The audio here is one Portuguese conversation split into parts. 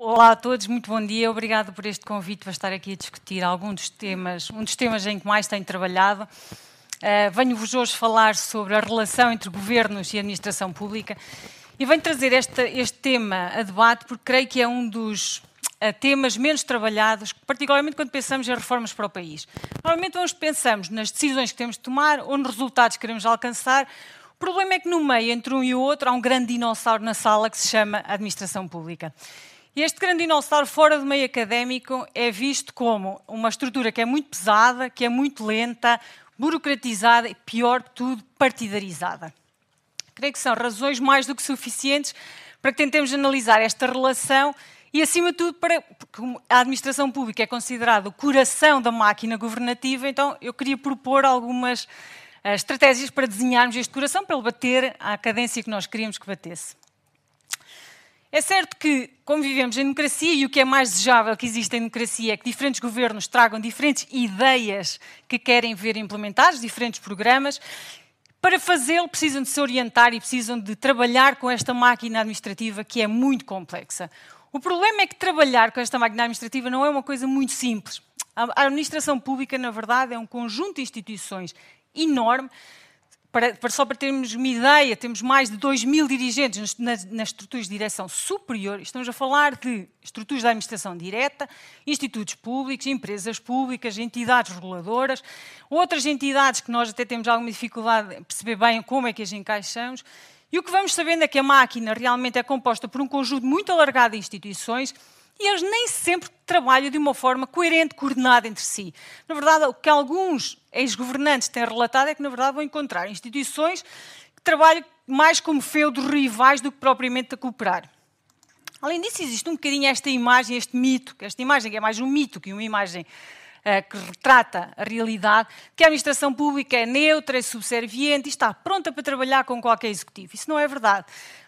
Olá a todos, muito bom dia. Obrigado por este convite para estar aqui a discutir algum dos temas, um dos temas em que mais tenho trabalhado. Uh, Venho-vos hoje falar sobre a relação entre governos e administração pública e venho trazer este, este tema a debate porque creio que é um dos uh, temas menos trabalhados, particularmente quando pensamos em reformas para o país. Normalmente nós pensamos nas decisões que temos de tomar ou nos resultados que queremos alcançar. O problema é que no meio, entre um e o outro, há um grande dinossauro na sala que se chama administração pública. Este grande dinossauro fora do meio académico é visto como uma estrutura que é muito pesada, que é muito lenta, burocratizada e, pior de tudo, partidarizada. Creio que são razões mais do que suficientes para que tentemos analisar esta relação e, acima de tudo, para, porque a administração pública é considerada o coração da máquina governativa, então eu queria propor algumas uh, estratégias para desenharmos este coração, para ele bater à cadência que nós queríamos que batesse. É certo que, como vivemos em democracia, e o que é mais desejável que exista em democracia é que diferentes governos tragam diferentes ideias que querem ver implementadas, diferentes programas. Para fazê-lo, precisam de se orientar e precisam de trabalhar com esta máquina administrativa que é muito complexa. O problema é que trabalhar com esta máquina administrativa não é uma coisa muito simples. A administração pública, na verdade, é um conjunto de instituições enorme para, para, só para termos uma ideia, temos mais de 2 mil dirigentes nas, nas, estruturas de direção superior. Estamos a falar de estruturas de administração direta, institutos públicos, empresas públicas, entidades reguladoras, outras entidades que nós até temos alguma dificuldade em perceber bem como é que as encaixamos. E o que vamos sabendo é que a máquina realmente é composta por um conjunto muito alargado de instituições e eles nem sempre trabalham de uma forma coerente, coordenada entre si. Na verdade, o que alguns ex-governantes têm relatado é que, na verdade, vão encontrar instituições que trabalham mais como feudos rivais do que propriamente a cooperar. Além disso, existe um bocadinho esta imagem, este mito, esta imagem que é mais um mito que uma imagem que retrata a realidade, que a administração pública é neutra, é subserviente e está pronta para trabalhar com qualquer executivo. Isso não é verdade.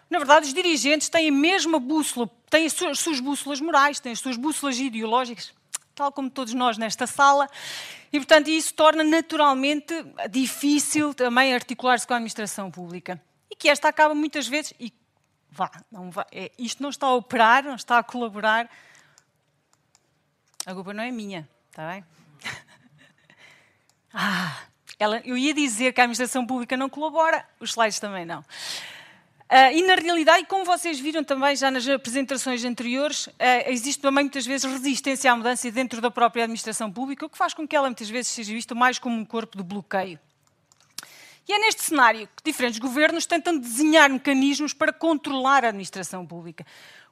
Na verdade, os dirigentes têm a mesma bússola, têm as suas, as suas bússolas morais, têm as suas bússolas ideológicas, tal como todos nós nesta sala, e, portanto, isso torna naturalmente difícil também articular-se com a administração pública. E que esta acaba muitas vezes, e vá, não vá é, isto não está a operar, não está a colaborar, a culpa não é minha, está bem? ah, ela, eu ia dizer que a administração pública não colabora, os slides também não. Uh, e na realidade, como vocês viram também já nas apresentações anteriores, uh, existe também muitas vezes resistência à mudança dentro da própria administração pública, o que faz com que ela muitas vezes seja vista mais como um corpo de bloqueio. E é neste cenário que diferentes governos tentam desenhar mecanismos para controlar a administração pública.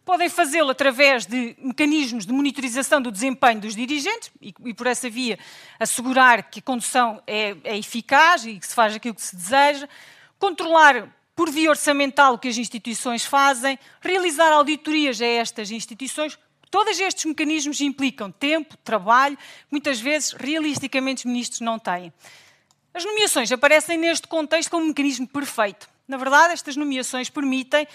Podem fazê-lo através de mecanismos de monitorização do desempenho dos dirigentes e, e por essa via, assegurar que a condução é, é eficaz e que se faz aquilo que se deseja. Controlar por via orçamental, o que as instituições fazem, realizar auditorias a estas instituições. Todos estes mecanismos implicam tempo, trabalho, muitas vezes, realisticamente, os ministros não têm. As nomeações aparecem neste contexto como um mecanismo perfeito. Na verdade, estas nomeações permitem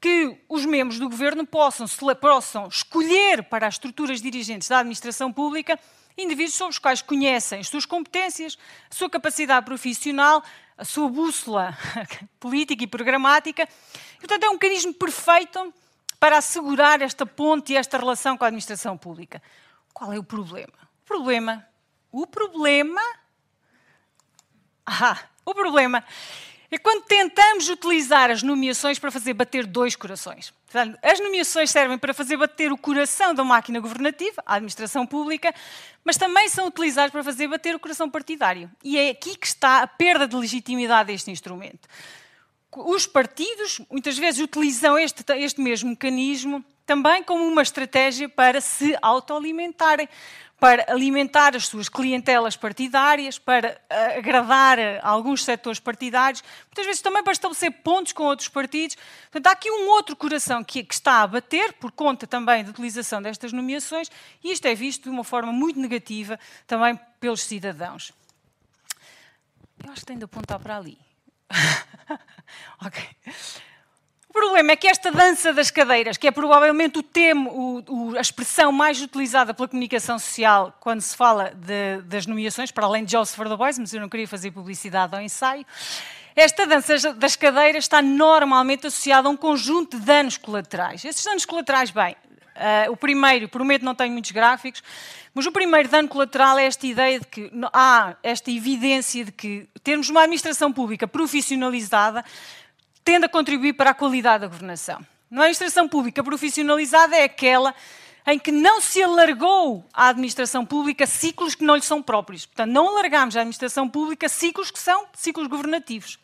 que os membros do governo possam, possam escolher para as estruturas dirigentes da administração pública indivíduos sobre os quais conhecem as suas competências, a sua capacidade profissional, a sua bússola política e programática. E, portanto, é um mecanismo perfeito para assegurar esta ponte e esta relação com a administração pública. Qual é o problema? O problema, o problema, ah, o problema é quando tentamos utilizar as nomeações para fazer bater dois corações. As nomeações servem para fazer bater o coração da máquina governativa, a administração pública, mas também são utilizadas para fazer bater o coração partidário. E é aqui que está a perda de legitimidade deste instrumento. Os partidos, muitas vezes, utilizam este, este mesmo mecanismo também como uma estratégia para se autoalimentarem para alimentar as suas clientelas partidárias, para eh, agradar alguns setores partidários, muitas vezes também para estabelecer pontos com outros partidos. Portanto, há aqui um outro coração que, que está a bater, por conta também da utilização destas nomeações, e isto é visto de uma forma muito negativa também pelos cidadãos. Eu acho que tenho de apontar para ali. ok problema é que esta dança das cadeiras, que é provavelmente o tema, o, o, a expressão mais utilizada pela comunicação social quando se fala de, das nomeações, para além de Joseph for mas eu não queria fazer publicidade ao ensaio, esta dança das cadeiras está normalmente associada a um conjunto de danos colaterais. Esses danos colaterais, bem, Uh, o primeiro, prometo, não tenho muitos gráficos, mas o primeiro dano colateral é esta ideia de que há esta evidência de que termos uma administração pública profissionalizada tende a contribuir para a qualidade da governação. Uma administração pública profissionalizada é aquela em que não se alargou à administração pública ciclos que não lhe são próprios. Portanto, não alargamos à administração pública ciclos que são ciclos governativos.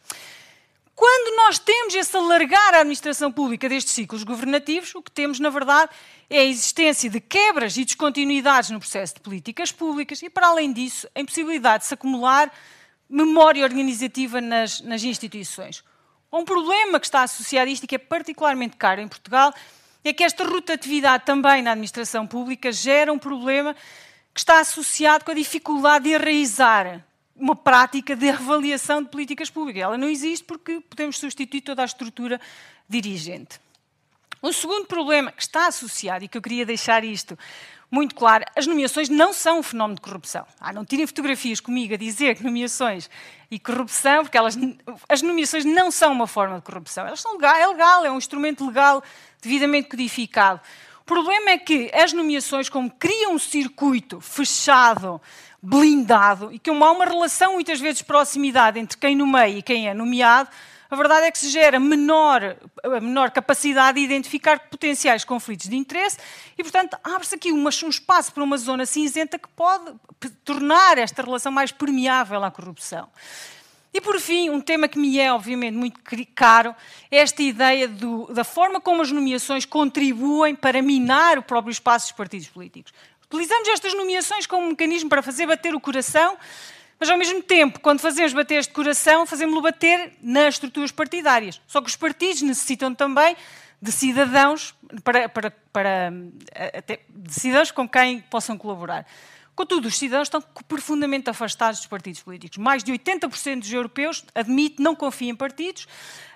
Quando nós temos esse alargar à administração pública destes ciclos governativos, o que temos, na verdade, é a existência de quebras e descontinuidades no processo de políticas públicas e, para além disso, a impossibilidade de se acumular memória organizativa nas, nas instituições. Um problema que está associado a isto e que é particularmente caro em Portugal é que esta rotatividade também na administração pública gera um problema que está associado com a dificuldade de enraizar uma prática de avaliação de políticas públicas. Ela não existe porque podemos substituir toda a estrutura dirigente. Um segundo problema que está associado, e que eu queria deixar isto muito claro, as nomeações não são um fenómeno de corrupção. Ah, não tirem fotografias comigo a dizer que nomeações e corrupção, porque elas, as nomeações não são uma forma de corrupção. Elas são legal, é legal, é um instrumento legal devidamente codificado. O problema é que as nomeações, como criam um circuito fechado, blindado, e que há uma relação muitas vezes de proximidade entre quem nomeia e quem é nomeado, a verdade é que se gera menor, menor capacidade de identificar potenciais conflitos de interesse e, portanto, abre-se aqui um espaço para uma zona cinzenta que pode tornar esta relação mais permeável à corrupção. E, por fim, um tema que me é, obviamente, muito caro, é esta ideia do, da forma como as nomeações contribuem para minar o próprio espaço dos partidos políticos. Utilizamos estas nomeações como um mecanismo para fazer bater o coração mas, ao mesmo tempo, quando fazemos bater este coração, fazemos-lo bater nas estruturas partidárias. Só que os partidos necessitam também de cidadãos, para, para, para, até, de cidadãos com quem possam colaborar. Contudo, os cidadãos estão profundamente afastados dos partidos políticos. Mais de 80% dos europeus admite não confia em partidos.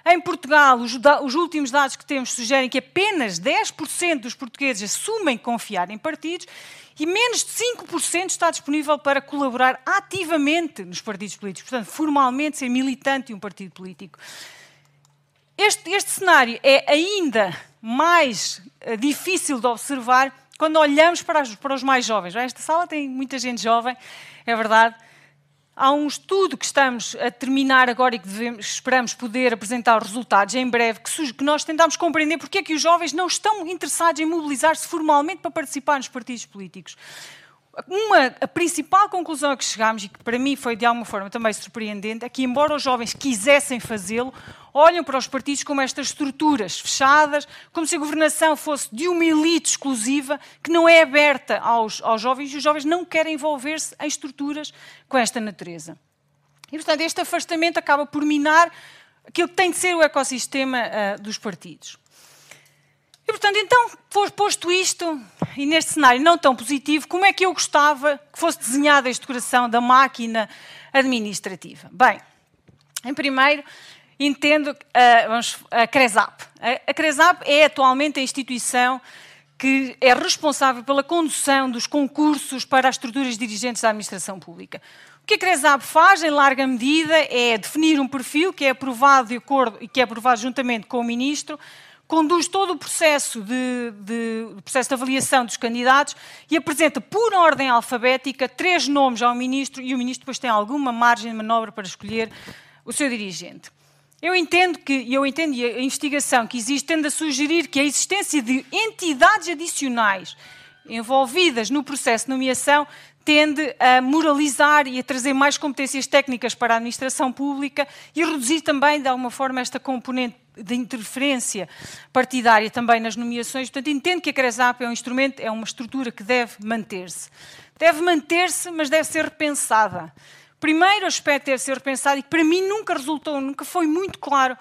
Em Portugal, os, os, últimos dados que temos sugerem que apenas 10% dos portugueses assumem confiar em partidos e menos de 5% está disponível para colaborar ativamente nos partidos políticos, portanto, formalmente ser militante de um partido político. Este, este cenário é ainda mais uh, difícil de observar quando olhamos para, para os mais jovens. Esta sala tem muita gente jovem, é verdade, Há um estudo que estamos a terminar agora e que devemos, esperamos poder apresentar os resultados em breve, que, que nós tentamos compreender porque é que os jovens não estão interessados em mobilizar-se formalmente para participar nos partidos políticos. Uma, a principal conclusão a que chegámos, e que para mim foi de alguma forma também surpreendente, é que, embora os jovens quisessem fazê-lo, olham para os partidos como estas estruturas fechadas, como se a governação fosse de uma elite exclusiva que não é aberta aos, aos jovens e os jovens não querem envolver-se em estruturas com esta natureza. E, portanto, este afastamento acaba por minar aquilo que tem de ser o ecossistema uh, dos partidos. E, portanto, então, posto isto, e neste cenário não tão positivo, como é que eu gostava que fosse desenhada este coração da máquina administrativa? Bem, em primeiro, entendo uh, vamos, a CRESAP. A, a CRESAP é atualmente a instituição que é responsável pela condução dos concursos para as estruturas dirigentes da administração pública. O que a CRESAP faz, em larga medida, é definir um perfil que é aprovado de acordo e que é aprovado juntamente com o Ministro, conduz todo o processo de, de, processo de avaliação dos candidatos e apresenta por ordem alfabética três nomes ao ministro e o ministro depois tem alguma margem de manobra para escolher o seu dirigente. Eu entendo que, eu entendo e a investigação que existe tende a sugerir que a existência de entidades adicionais envolvidas no processo de nomeação tende a moralizar e a trazer mais competências técnicas para a administração pública e reduzir também, de alguma forma, esta componente de interferência partidária também nas nomeações. Portanto, entendo que a CRESAP é um instrumento, é uma estrutura que deve manter-se. Deve manter-se, mas deve ser repensada. Primeiro aspecto deve ser repensado e que para mim nunca resultou, nunca foi muito claro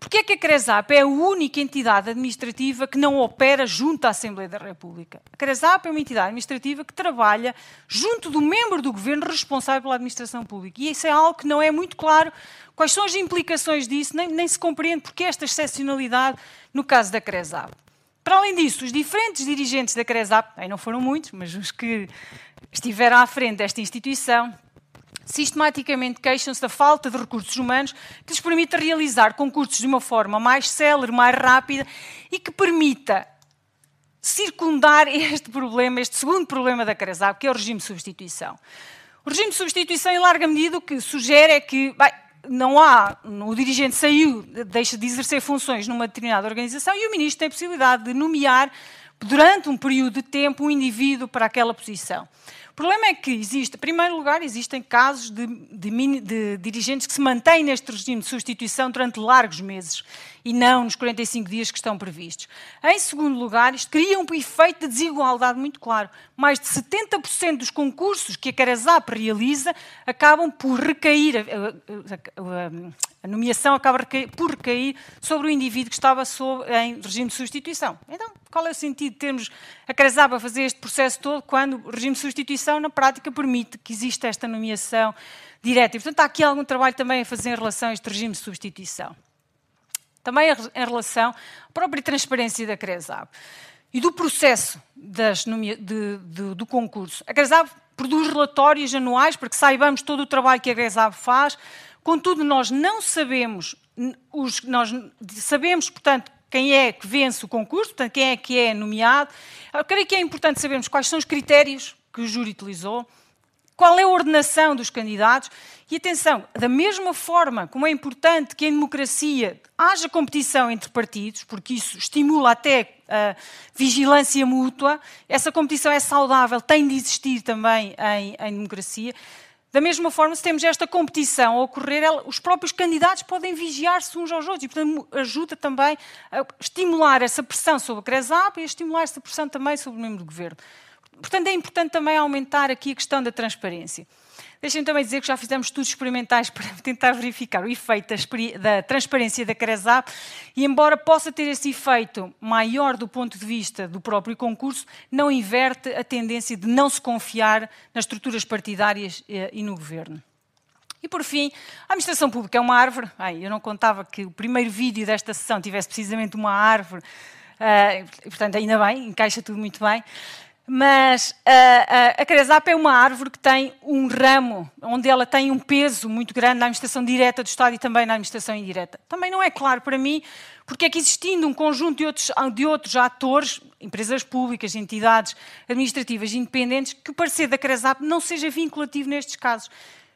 Porquê é que a CRESAP é a única entidade administrativa que não opera junto à Assembleia da República? A CRESAP é uma entidade administrativa que trabalha junto do membro do governo responsável pela administração pública. E isso é algo que não é muito claro. Quais são as implicações disso? Nem, nem se compreende porque esta excepcionalidade no caso da CRESAP. Para além disso, os diferentes dirigentes da CRESAP, aí não foram muitos, mas os que estiveram à frente desta instituição, sistematicamente queixam-se da falta de recursos humanos que lhes permita realizar concursos de uma forma mais célere, mais rápida e que permita circundar este problema, este segundo problema da CRESAB, que é o regime de substituição. O regime de substituição, em larga medida, o que sugere é que bem, não há, o dirigente saiu, deixa de exercer funções numa determinada organização e o ministro tem possibilidade de nomear, durante um período de tempo, um indivíduo para aquela posição. O problema é que existe, em primeiro lugar, existem casos de, de, de dirigentes que se mantêm neste regime de substituição durante largos meses e não nos 45 dias que estão previstos. Em segundo lugar, isto cria um efeito de desigualdade muito claro. Mais de 70% dos concursos que a Carazap realiza acabam por recair, a, nomeação acaba por recair sobre o indivíduo que estava em regime de substituição. Então, qual é o sentido de termos a Carazap a fazer este processo todo quando o regime de substituição, na prática, permite que exista esta nomeação direta? E, portanto, há aqui algum trabalho também a fazer em relação a este regime de substituição também em relação à própria transparência da CRESAB e do processo das, de, de, do concurso. A CRESAB produz relatórios anuais para que saibamos todo o trabalho que a CRESAB faz, contudo nós não sabemos, os, nós sabemos, portanto, quem é que vence o concurso, portanto, quem é que é nomeado. Eu creio que é importante sabermos quais são os critérios que o júri utilizou, qual é a ordenação dos candidatos? E atenção, da mesma forma como é importante que em democracia haja competição entre partidos, porque isso estimula até a vigilância mútua, essa competição é saudável, tem de existir também em, em democracia. Da mesma forma, se temos esta competição a ocorrer, os próprios candidatos podem vigiar-se uns aos outros e, portanto, ajuda também a estimular essa pressão sobre a CRESAP e a estimular essa pressão também sobre o membro do governo. Portanto, é importante também aumentar aqui a questão da transparência. Deixem-me também dizer que já fizemos estudos experimentais para tentar verificar o efeito da, transparência da CRESAP e, embora possa ter esse efeito maior do ponto de vista do próprio concurso, não inverte a tendência de não se confiar nas estruturas partidárias eh, e no governo. E, por fim, a administração pública é uma árvore. Ai, eu não contava que o primeiro vídeo desta sessão tivesse precisamente uma árvore. Uh, portanto, ainda bem, encaixa tudo muito bem. Mas a, a, a Cresap é uma árvore que tem um ramo, onde ela tem um peso muito grande na administração direta do Estado e também na administração indireta. Também não é claro para mim porque é que existindo um conjunto de outros, de outros atores, empresas públicas, entidades administrativas independentes, que o parecer da Cresap não seja vinculativo nestes casos.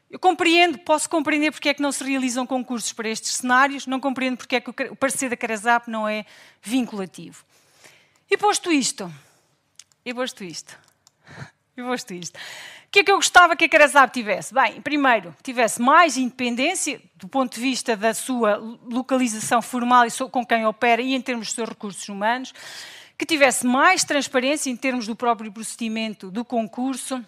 Eu compreendo, posso compreender porque é que não se realizam concursos para estes cenários, não compreendo porque é que o parecer da Cresap não é vinculativo. E posto isto, e posto isto. E posto isto. O que é que eu gostava que a Carasab tivesse? Bem, primeiro, tivesse mais independência do ponto de vista da sua localização formal e com quem opera e em termos dos seus recursos humanos, que tivesse mais transparência em termos do próprio procedimento do concurso,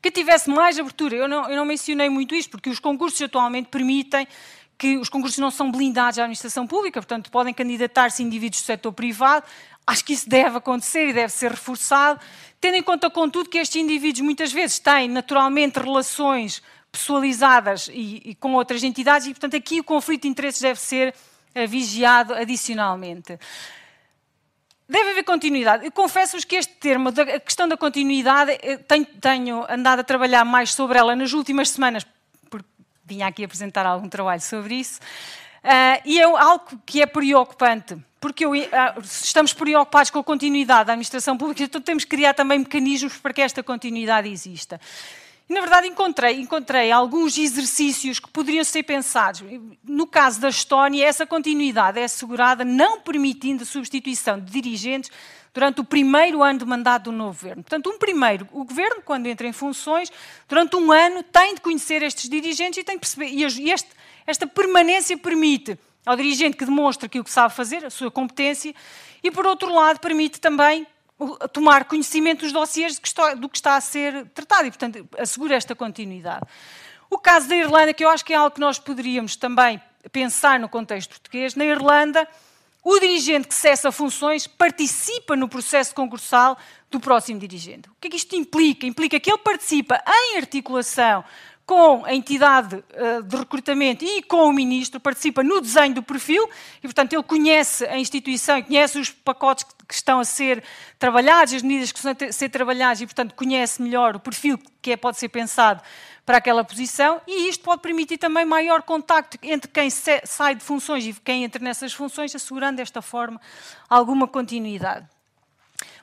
que tivesse mais abertura. Eu não, eu não mencionei muito isto, porque os concursos atualmente permitem que os concursos não são blindados à administração pública, portanto, podem candidatar-se indivíduos do setor privado. Acho que isso deve acontecer e deve ser reforçado, tendo em conta, contudo, que estes indivíduos muitas vezes têm naturalmente relações pessoalizadas e, e com outras entidades, e, portanto, aqui o conflito de interesses deve ser vigiado adicionalmente. Deve haver continuidade. Eu confesso-vos que este termo, a questão da continuidade, eh, tenho, tenho andado a trabalhar mais sobre ela nas últimas semanas, vinha aqui apresentar algum trabalho sobre isso. Uh, e é algo que é preocupante, porque eu, uh, estamos preocupados com a continuidade da administração pública, então temos que criar também mecanismos para que esta continuidade exista. E, na verdade, encontrei, encontrei alguns exercícios que poderiam ser pensados. No caso da Estónia, essa continuidade é assegurada não permitindo a substituição de dirigentes durante o primeiro ano de mandato do novo governo. Portanto, um primeiro, o governo, quando entra em funções, durante um ano tem de conhecer estes dirigentes e tem de perceber. E este, esta permanência permite ao dirigente que demonstra aquilo que sabe fazer, a sua competência, e por outro lado permite também tomar conhecimento dos dossiers do que está a ser tratado e, portanto, assegura esta continuidade. O caso da Irlanda, que eu acho que é algo que nós poderíamos também pensar no contexto português, na Irlanda o dirigente que cessa funções participa no processo concursal do próximo dirigente. O que é que isto implica? Implica que ele participa em articulação com a entidade eh, de recrutamento e com o ministro, participa no desenho do perfil e, portanto, ele conhece a instituição conhece os pacotes que estão a ser trabalhados, as medidas que estão a ser trabalhadas e, portanto, conhece melhor o perfil que é, pode ser pensado para aquela posição e isto pode permitir também maior contacto entre quem sai de funções e quem entra nessas funções, assegurando desta forma alguma continuidade.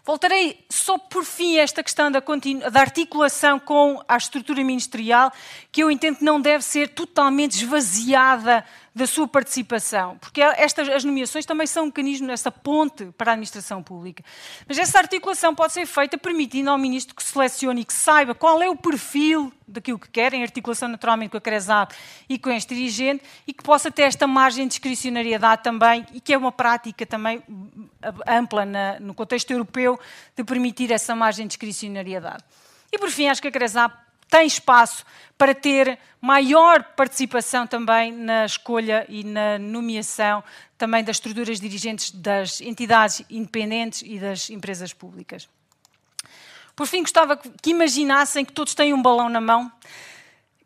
Voltarei só por fim a esta questão da, da, articulação com a estrutura ministerial, que eu entendo que não deve ser totalmente esvaziada da sua participação, porque estas, as nomeações também são um mecanismo nessa ponte para a administração pública. Mas essa articulação pode ser feita permitindo ao ministro que selecione e que saiba qual é o perfil daquilo que quer, em articulação naturalmente com a CRESAP e com este dirigente, e que possa ter esta margem de discricionariedade também, e que é uma prática também ampla na, no contexto europeu de permitir essa margem de discricionariedade. E por fim, acho que a CRESAP tem espaço para ter maior participação também na escolha e na nomeação também das estruturas dirigentes das entidades independentes e das empresas públicas. Por fim, gostava que imaginassem que todos têm um balão na mão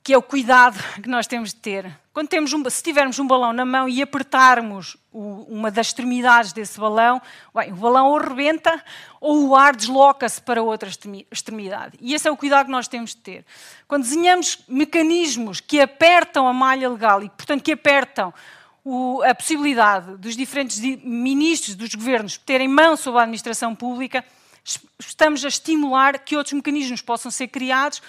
que é o cuidado que nós temos de ter. Quando temos um, se tivermos um balão na mão e apertarmos o, uma das extremidades desse balão, bem, o balão ou rebenta ou o ar desloca-se para outra extremidade. E esse é o cuidado que nós temos de ter. Quando desenhamos mecanismos que apertam a malha legal e, portanto, que apertam o, a possibilidade dos diferentes ministros dos governos terem mão sobre a administração pública, estamos a estimular que outros mecanismos possam ser criados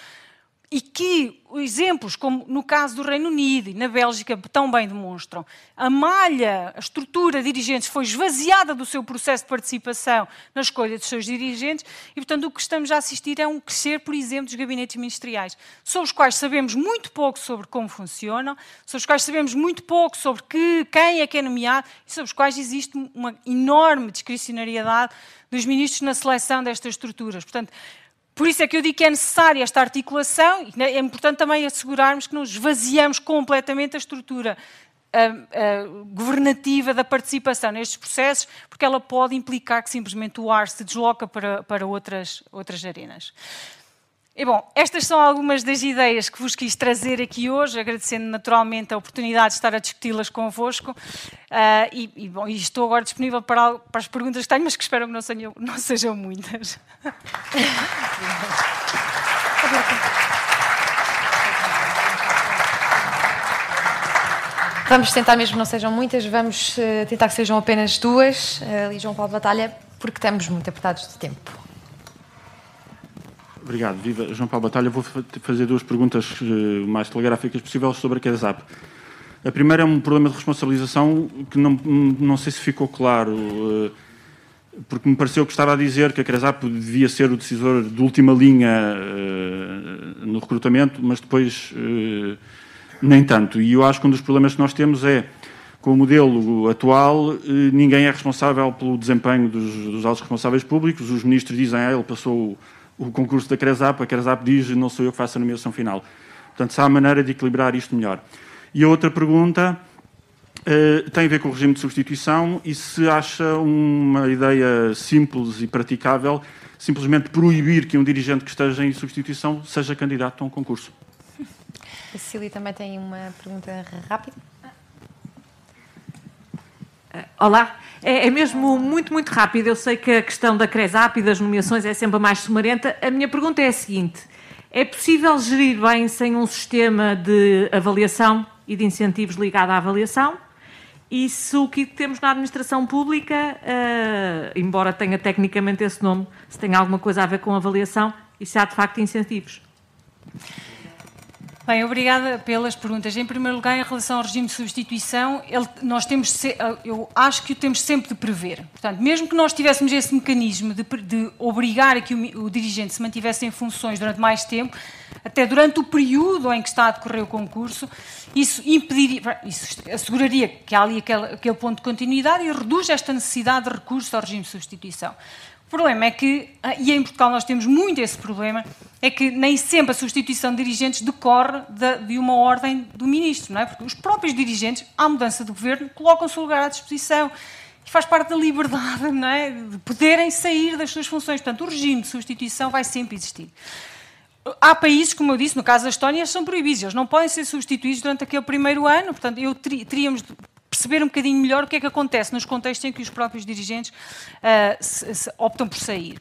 e que exemplos, como no caso do Reino Unido e na Bélgica, tão bem demonstram, a malha, a estrutura de dirigentes foi esvaziada do seu processo de participação na escolha dos seus dirigentes e, portanto, o que estamos a assistir é um crescer, por exemplo, dos gabinetes ministeriais, sobre os quais sabemos muito pouco sobre como funcionam, sobre os quais sabemos muito pouco sobre que, quem é que é nomeado e sobre os quais existe uma enorme discricionariedade dos ministros na seleção destas estruturas. Portanto, por isso é que eu digo que é necessária esta articulação e é importante também assegurarmos que não esvaziamos completamente a estrutura uh, uh, governativa da participação nestes processos, porque ela pode implicar que simplesmente o ar se desloca para, para outras, outras arenas. E bom, estas são algumas das ideias que vos quis trazer aqui hoje, agradecendo naturalmente a oportunidade de estar a discuti-las convosco. Uh, e, e, bom, e estou agora disponível para, para, as perguntas que tenho, mas que espero que não sejam, não sejam muitas. Vamos tentar mesmo que não sejam muitas, vamos uh, tentar que sejam apenas duas, uh, ali João Paulo Batalha, porque estamos muito apertados de tempo. Obrigado. Viva João Paulo Batalha. Vou fazer duas perguntas eh, mais telegráficas possível sobre a CADESAP. A primeira é um problema de responsabilização que não, não sei se ficou claro, eh, porque me pareceu que estava a dizer que a CRESAP devia ser o decisor de última linha eh, no recrutamento, mas depois nem tanto. E eu acho que um dos problemas que nós temos é, com o modelo atual, ninguém é responsável pelo desempenho dos, dos altos responsáveis públicos. Os ministros dizem, ah, ele passou o concurso da CRESAP, a CRESAP diz não sou eu que faço a nomeação final. Portanto, se há maneira de equilibrar isto melhor. E a outra pergunta uh, tem a ver com o regime de substituição e se acha uma ideia simples e praticável simplesmente proibir que um dirigente que esteja em substituição seja candidato a um concurso. A Cecília também tem uma pergunta rápida. Olá, é, é, mesmo muito, muito rápido. Eu sei que a questão da CRESAP e das nomeações é sempre a mais sumarenta. A minha pergunta é a seguinte: é possível gerir bem sem um sistema de avaliação e de incentivos ligado à avaliação? E se o que temos na administração pública, uh, embora tenha tecnicamente esse nome, se tem alguma coisa a ver com avaliação e se há de facto incentivos? Bem, obrigada pelas perguntas. Em primeiro lugar, em relação ao regime de substituição, ele, nós temos, eu acho que o temos sempre de prever. Portanto, mesmo que nós tivéssemos esse mecanismo de, de obrigar a que o, o, dirigente se mantivesse em funções durante mais tempo, até durante o período em que está a decorrer o concurso, isso impediria, isso asseguraria que há ali aquele, aquele ponto de continuidade e reduz esta necessidade de recurso ao regime de substituição. O problema é que, ah, e em Portugal nós temos muito esse problema, é que nem sempre a substituição de dirigentes decorre de, uma ordem do ministro, não é? Porque os próprios dirigentes, à mudança do governo, colocam o lugar à disposição. E faz parte da liberdade, não é? De poderem sair das suas funções. Portanto, o regime de substituição vai sempre existir. Há países, como eu disse, no caso da Estónia, são proibidos. Eles não podem ser substituídos durante aquele primeiro ano. Portanto, eu teríamos perceber um bocadinho melhor o que é que acontece nos contextos em que os próprios dirigentes uh, se, se optam por sair.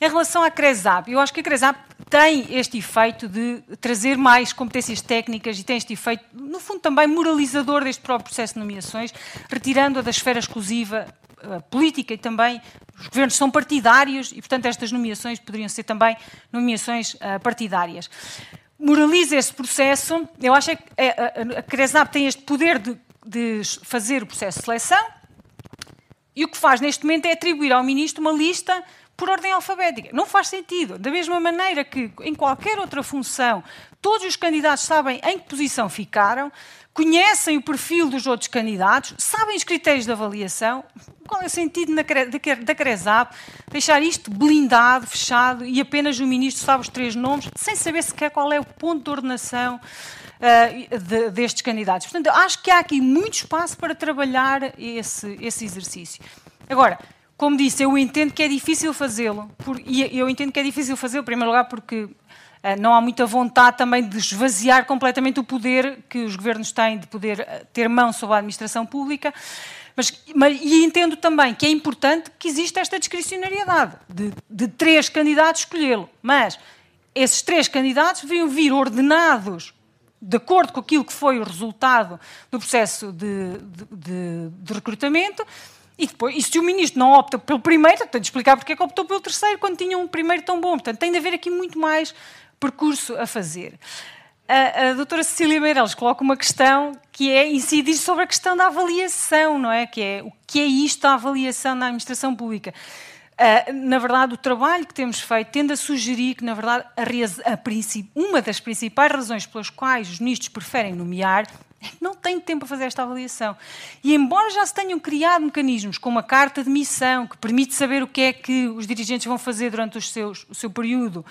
Em relação à CRESAP, eu acho que a CRESAP tem este efeito de trazer mais competências técnicas e tem este efeito, no fundo, também moralizador deste próprio processo de nomeações, retirando-a da esfera exclusiva uh, política e também os governos são partidários e, portanto, estas nomeações poderiam ser também nomeações uh, partidárias. Moraliza esse processo. Eu acho que a, a CRESAP tem este poder de, de fazer o processo de seleção e o que faz neste momento é atribuir ao ministro uma lista por ordem alfabética. Não faz sentido. Da mesma maneira que em qualquer outra função todos os candidatos sabem em que posição ficaram, conhecem o perfil dos outros candidatos, sabem os critérios de avaliação. Qual é o sentido da CRESAP deixar isto blindado, fechado e apenas o ministro sabe os três nomes, sem saber sequer qual é o ponto de ordenação uh, de, destes candidatos? Portanto, acho que há aqui muito espaço para trabalhar esse, esse exercício. Agora, como disse, eu entendo que é difícil fazê-lo, e eu entendo que é difícil fazê-lo, em primeiro lugar, porque eh, não há muita vontade também de esvaziar completamente o poder que os governos têm de poder eh, ter mão sobre a administração pública. Mas, mas, e entendo também que é importante que exista esta discricionariedade de, de três candidatos escolhê-lo. Mas esses três candidatos deviam vir ordenados de acordo com aquilo que foi o resultado do processo de, de, de recrutamento. E, depois, e se o ministro não opta pelo primeiro, tem de explicar porque é que optou pelo terceiro quando tinha um primeiro tão bom. Portanto, tem de haver aqui muito mais percurso a fazer. A, a doutora Cecília Meireles coloca uma questão que é incidir sobre a questão da avaliação, não é? Que é o que é isto a avaliação na administração pública. Uh, na verdade, o trabalho que temos feito tende a sugerir que, na verdade, a, a uma das principais razões pelas quais os ministros preferem nomear é que não têm tempo para fazer esta avaliação. E embora já se tenham criado mecanismos como a carta de missão, que permite saber o que é que os dirigentes vão fazer durante seus, o seu período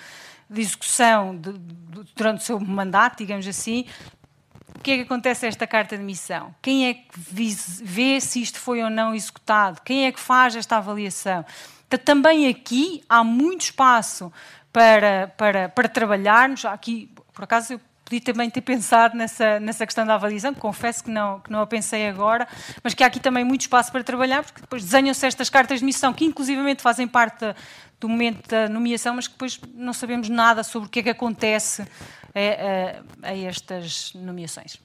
de execução de, de, durante o seu mandato, digamos assim, o que é que acontece a esta carta de missão? Quem é que vê se isto foi ou não executado? Quem é que faz esta avaliação? Então, também aqui há muito espaço para, para, para trabalharmos. Aqui, por acaso, eu podia também ter pensado nessa, nessa questão da avaliação, confesso que não, que não a pensei agora, mas que há aqui também muito espaço para trabalhar, porque depois desenham-se estas cartas de missão, que inclusivamente fazem parte do momento da nomeação, mas que depois não sabemos nada sobre o que é que acontece a, a, a estas nomeações.